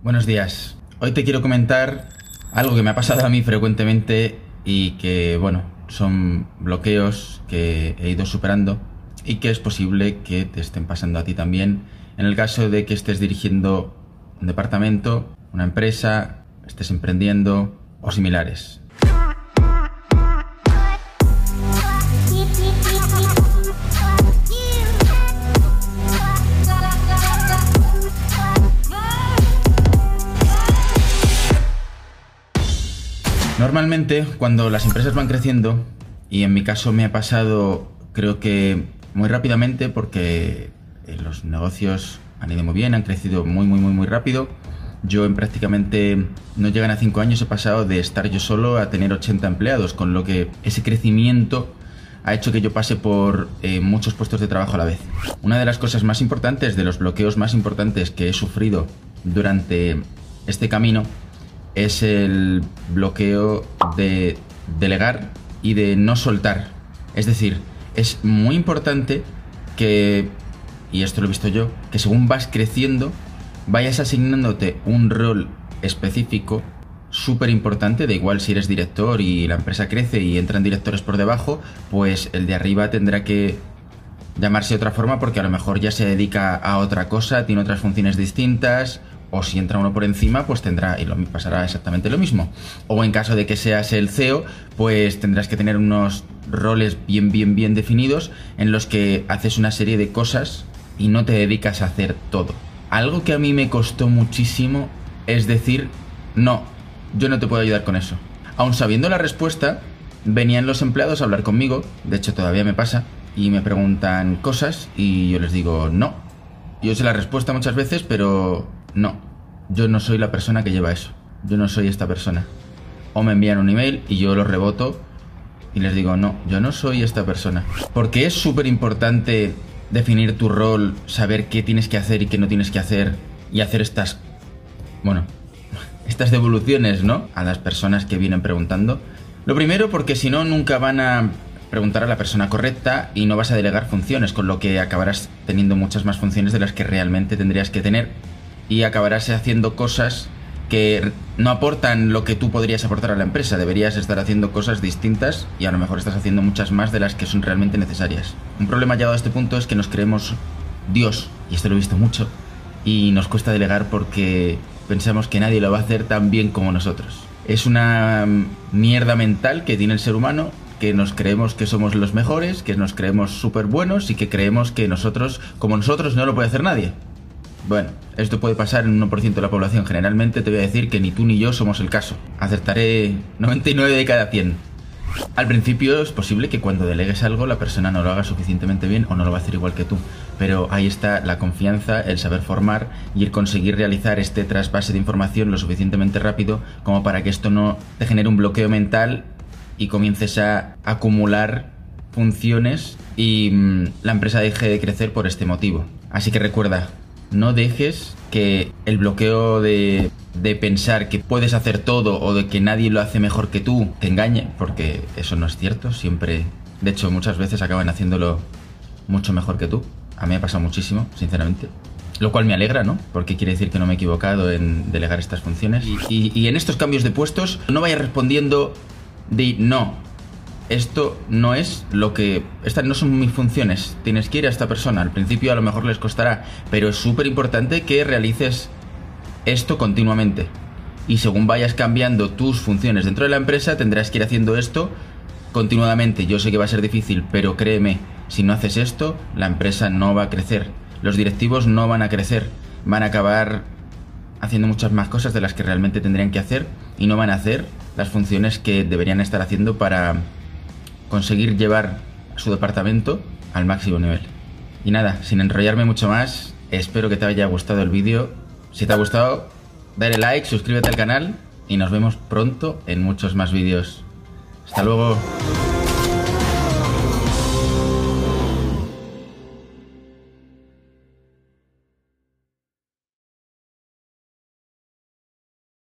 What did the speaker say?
Buenos días. Hoy te quiero comentar algo que me ha pasado a mí frecuentemente y que, bueno, son bloqueos que he ido superando y que es posible que te estén pasando a ti también en el caso de que estés dirigiendo un departamento, una empresa, estés emprendiendo o similares. Normalmente, cuando las empresas van creciendo, y en mi caso me ha pasado, creo que muy rápidamente, porque eh, los negocios han ido muy bien, han crecido muy, muy, muy, muy rápido. Yo en prácticamente no llegan a 5 años he pasado de estar yo solo a tener 80 empleados, con lo que ese crecimiento ha hecho que yo pase por eh, muchos puestos de trabajo a la vez. Una de las cosas más importantes, de los bloqueos más importantes que he sufrido durante este camino, es el bloqueo de delegar y de no soltar. Es decir, es muy importante que, y esto lo he visto yo, que según vas creciendo, vayas asignándote un rol específico súper importante, da igual si eres director y la empresa crece y entran directores por debajo, pues el de arriba tendrá que llamarse de otra forma porque a lo mejor ya se dedica a otra cosa, tiene otras funciones distintas o si entra uno por encima, pues tendrá y lo pasará exactamente lo mismo. O en caso de que seas el CEO, pues tendrás que tener unos roles bien, bien, bien definidos en los que haces una serie de cosas y no te dedicas a hacer todo. Algo que a mí me costó muchísimo es decir, no, yo no te puedo ayudar con eso. Aun sabiendo la respuesta, venían los empleados a hablar conmigo, de hecho todavía me pasa, y me preguntan cosas y yo les digo, no. Yo sé la respuesta muchas veces, pero no, yo no soy la persona que lleva eso. Yo no soy esta persona. O me envían un email y yo lo reboto y les digo, no, yo no soy esta persona. Porque es súper importante definir tu rol, saber qué tienes que hacer y qué no tienes que hacer y hacer estas, bueno, estas devoluciones, ¿no? A las personas que vienen preguntando. Lo primero porque si no, nunca van a preguntar a la persona correcta y no vas a delegar funciones, con lo que acabarás teniendo muchas más funciones de las que realmente tendrías que tener y acabarás haciendo cosas que no aportan lo que tú podrías aportar a la empresa. Deberías estar haciendo cosas distintas y a lo mejor estás haciendo muchas más de las que son realmente necesarias. Un problema llegado a este punto es que nos creemos Dios, y esto lo he visto mucho, y nos cuesta delegar porque pensamos que nadie lo va a hacer tan bien como nosotros. Es una mierda mental que tiene el ser humano que nos creemos que somos los mejores, que nos creemos súper buenos y que creemos que nosotros, como nosotros, no lo puede hacer nadie. Bueno, esto puede pasar en un 1% de la población. Generalmente te voy a decir que ni tú ni yo somos el caso. Acertaré 99 de cada 100. Al principio es posible que cuando delegues algo la persona no lo haga suficientemente bien o no lo va a hacer igual que tú. Pero ahí está la confianza, el saber formar y el conseguir realizar este trasvase de información lo suficientemente rápido como para que esto no te genere un bloqueo mental y comiences a acumular funciones y mm, la empresa deje de crecer por este motivo. Así que recuerda, no dejes que el bloqueo de, pensar que puedes hacer todo o de que nadie lo hace mejor que tú te engañe, porque eso no es cierto, siempre, de hecho muchas veces acaban haciéndolo mucho mejor que tú. A mí me ha pasado muchísimo, sinceramente. Lo cual me alegra, ¿no? Porque quiere decir que no me he equivocado en delegar estas funciones. Y, y en estos cambios de puestos no vayas respondiendo de no, esto no es lo que... Estas no son mis funciones. Tienes que ir a esta persona. Al principio a lo mejor les costará, pero es súper importante que realices esto continuamente. Y según vayas cambiando tus funciones dentro de la empresa, tendrás que ir haciendo esto continuadamente. Yo sé que va a ser difícil, pero créeme, si no haces esto, la empresa no va a crecer. Los directivos no van a crecer. Van a acabar haciendo muchas más cosas de las que realmente tendrían que hacer y no van a hacer las funciones que deberían estar haciendo para conseguir llevar su departamento al máximo nivel. Y nada, sin enrollarme mucho más, espero que te haya gustado el vídeo. Si te ha gustado, dale like, suscríbete al canal y nos vemos pronto en muchos más vídeos. Hasta luego.